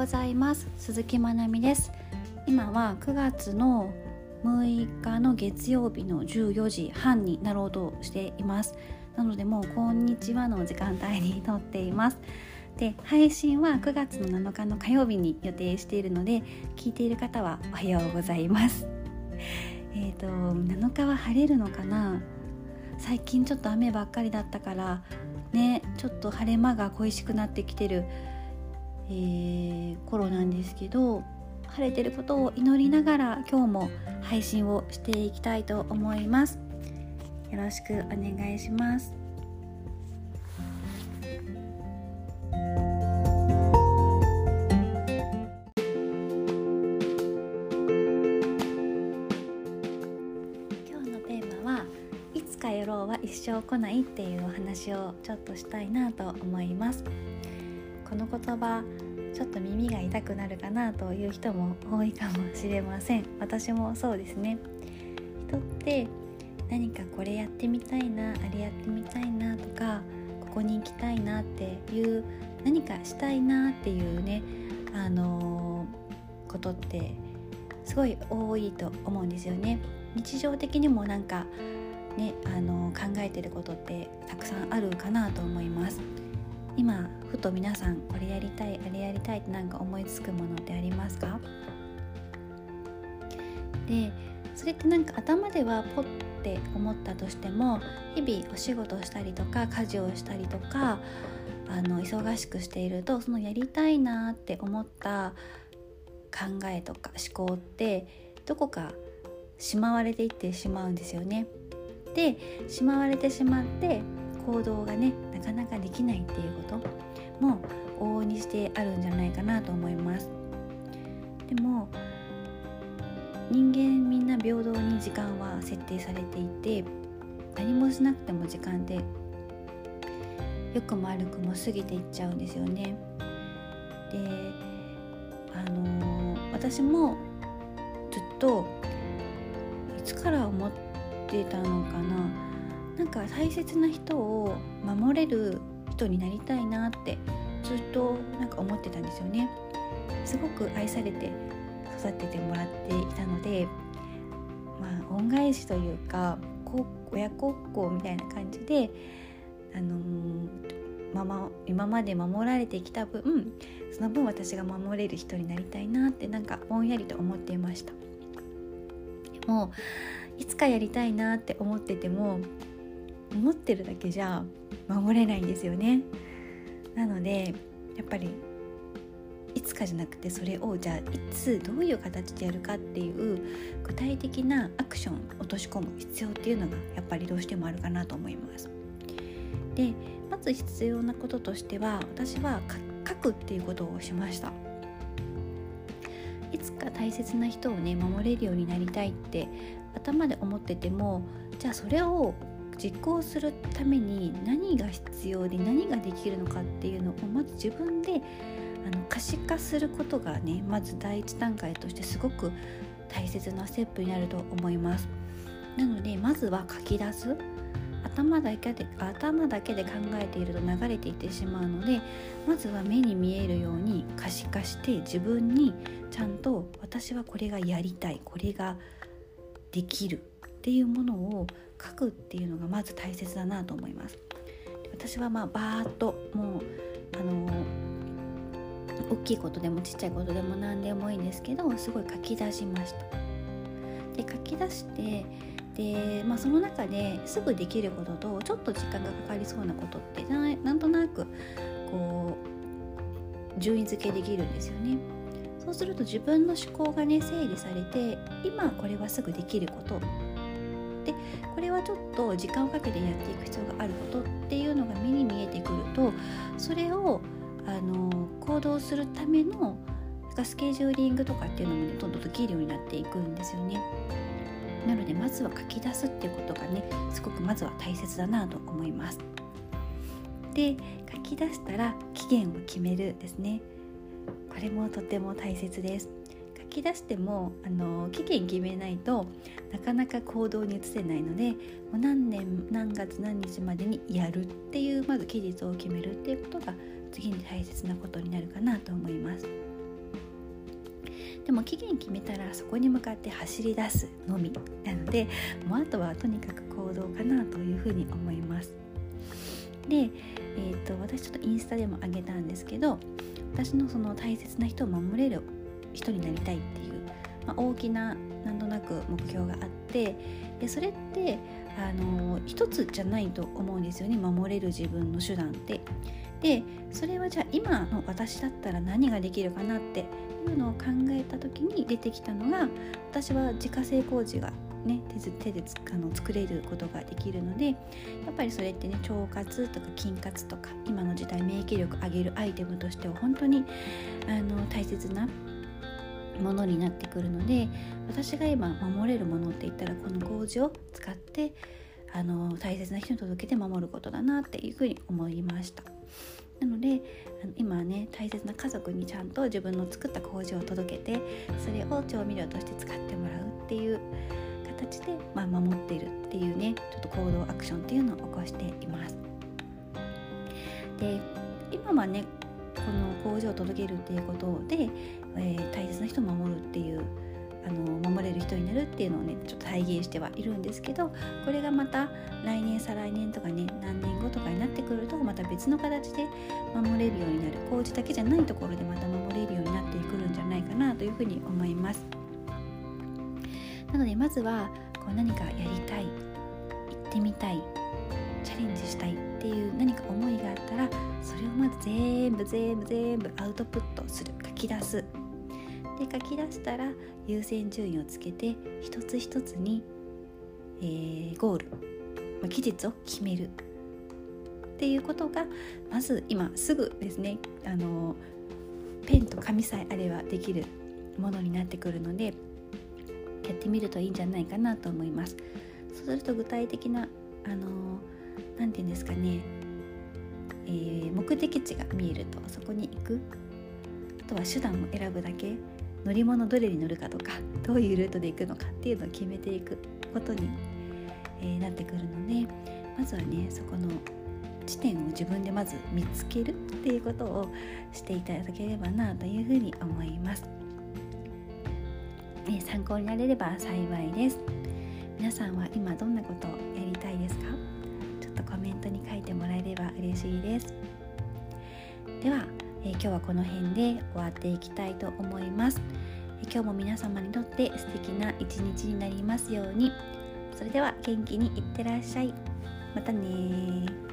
ございます。鈴木まなみです。今は9月の6日の月曜日の14時半になろうとしています。なのでもうこんにちはの時間帯に撮っています。で配信は9月の7日の火曜日に予定しているので聞いている方はおはようございます。えっ、と7日は晴れるのかな？最近ちょっと雨ばっかりだったからねちょっと晴れ間が恋しくなってきてる、えー、頃なんですけど晴れてることを祈りながら今日も配信をしていきたいと思います。よろしくお願いします。今日のテーマはいつかやろうは一生来ないっていうお話をちょっとしたいなと思います。この言葉ちょっと耳が痛くなるかなという人も多いかもしれません。私もそうですね。人って何かこれやってみたいなあれやってみたいなとかここに行きたいなっていう何かしたいなっていうねあのー、ことってすごい多いと思うんですよね。日常的にもなんかねあのー、考えてることってたくさんあるかなと思います。今ふと皆さんこれやりたいあれやりたいって何か思いつくものってありますか？でそれってなんか頭ではポッて思ったとしても日々お仕事をしたりとか家事をしたりとかあの忙しくしているとそのやりたいなって思った考えとか思考ってどこかしまわれていってしまうんですよね。でしまわれてしまって行動がねなかなかできないっていうことも往々にしてあるんじゃないかなと思います。でも人間みんな平等に時間は設定されていて何もしなくても時間って良くも悪くも過ぎていっちゃうんですよね。であのー、私もずっといつから思ってたのかな。なんか大切な人を守れる人になりたいなってずっとなんか思ってたんですよね。すごく愛されて育ててもらっていたのでまあ恩返しというか親孝行みたいな感じであのー、まま今まで守られてきた分その分私が守れる人になりたいなってなんかぼんやりと思っていました。でもいつかやりたいなって思ってても思ってるだけじゃ守れないんですよね。なのでやっぱりいつかじゃなくてそれをじゃあいつどういう形でやるかっていう具体的なアクション落とし込む必要っていうのがやっぱりどうしてもあるかなと思います。でまず必要なこととしては私は書くっていうことをしました。いつか大切な人をね守れるようになりたいって頭で思っててもじゃあそれを実行するために何が必要で何ができるのかっていうのをまず自分であの可視化することがねまず第一段階としてすごく大切なステップになると思います。なのでまずは書き出す。頭だけで頭だけで考えていると流れていってしまうのでまずは目に見えるように可視化して自分にちゃんと私はこれがやりたいこれができるっていうものを書くっていうのがまず大切だなと思います。私はまあバーッともうあの大きいことでもちっちゃいことでも何でもいいんですけどすごい書き出しました。で書き出してで、まあ、その中ですぐできることとちょっと時間がかかりそうなことってなんとなくこう順位付けできるんですよね。そうすると自分の思考がね整理されて今これはすぐできること。でこれはちょっと時間をかけてやっていく必要があることっていうのが目に見えてくるとそれをあの行動するためのスケジューリングとかっていうのもねどんどんできるようになっていくんですよね。なのでまずは書き出すっていうことがねすごくまずは大切だなと思います。で書き出したら期限を決めるですね。これもとても大切です。き出してもあの期限決めないとなかなか行動に移せないのでもう何年何月何日までにやるっていうまず期日を決めるっていうことが次に大切なことになるかなと思います。でも期限決めたらそこに向かって走り出すのみなのでもうあとはとにかく行動かなというふうに思いますで、えーと、私ちょっとインスタでもあげたんですけど私のその大切な人を守れる人になりたいっていう、まあ、大きななんとなく目標があってでそれってあの一つじゃないと思うんですよね。守れる自分の手段って。でそれはじゃあ今の私だったら何ができるかなっていうのを考えた時に出てきたのが私は自家製麹がね手であの作れることができるのでやっぱりそれってね腸活とか筋活とか今の時代免疫力上げるアイテムとしては本当にあの大切なものになってくるので私が今守れるものって言ったらこの麹を使ってあの大切な人に届けて守ることだなっていうふうに思いました。なので今はね大切な家族にちゃんと自分の作った麹を届けてそれを調味料として使ってもらうっていう形で、まあ、守っているっていうねちょっと行動アクションっていうのを起こしています。で今はねこの麹を届けるっていうことで、えー、大切な人を守るっていうあの守れる人になるっていうのをねちょっと体現してはいるんですけどこれがまた来年再来年とかね何年後とかになってくるとまた別の形で守れるようになる。麹だけじゃないところでまた守れるようになってくるんじゃないかなというふうに思います。なのでまずはこう何かやりたい行ってみたいチャレンジしたいっていう何か思いがあったらそれをまず全部全部全部アウトプットする。書き出す。で書き出したら優先順位をつけて一つ一つに、えー、ゴール、まあ、期日を決める。っていうことがまず今すぐですねあのペンと紙さえあればできるものになってくるのでやってみるといいんじゃないかなと思います。そうすると具体的なあの何て言うんですかね、えー、目的地が見えるとそこに行く。あとは手段を選ぶだけ。乗り物どれに乗るかとか どういうルートで行くのかっていうのを決めていくことに、えー、なってくるのでまずはねそこの地点を自分でまず見つけるっていうことをしていただければなというふうに思います、えー、参考になれれば幸いです。皆さんは今どんなことをやりたいですか？ちょっとコメントに書いてもらえれば嬉しいです。ではえ、今日はこの辺で終わっていきたいと思います、え、今日も皆様にとって素敵な一日になりますように。それでは元気にいってらっしゃい。またね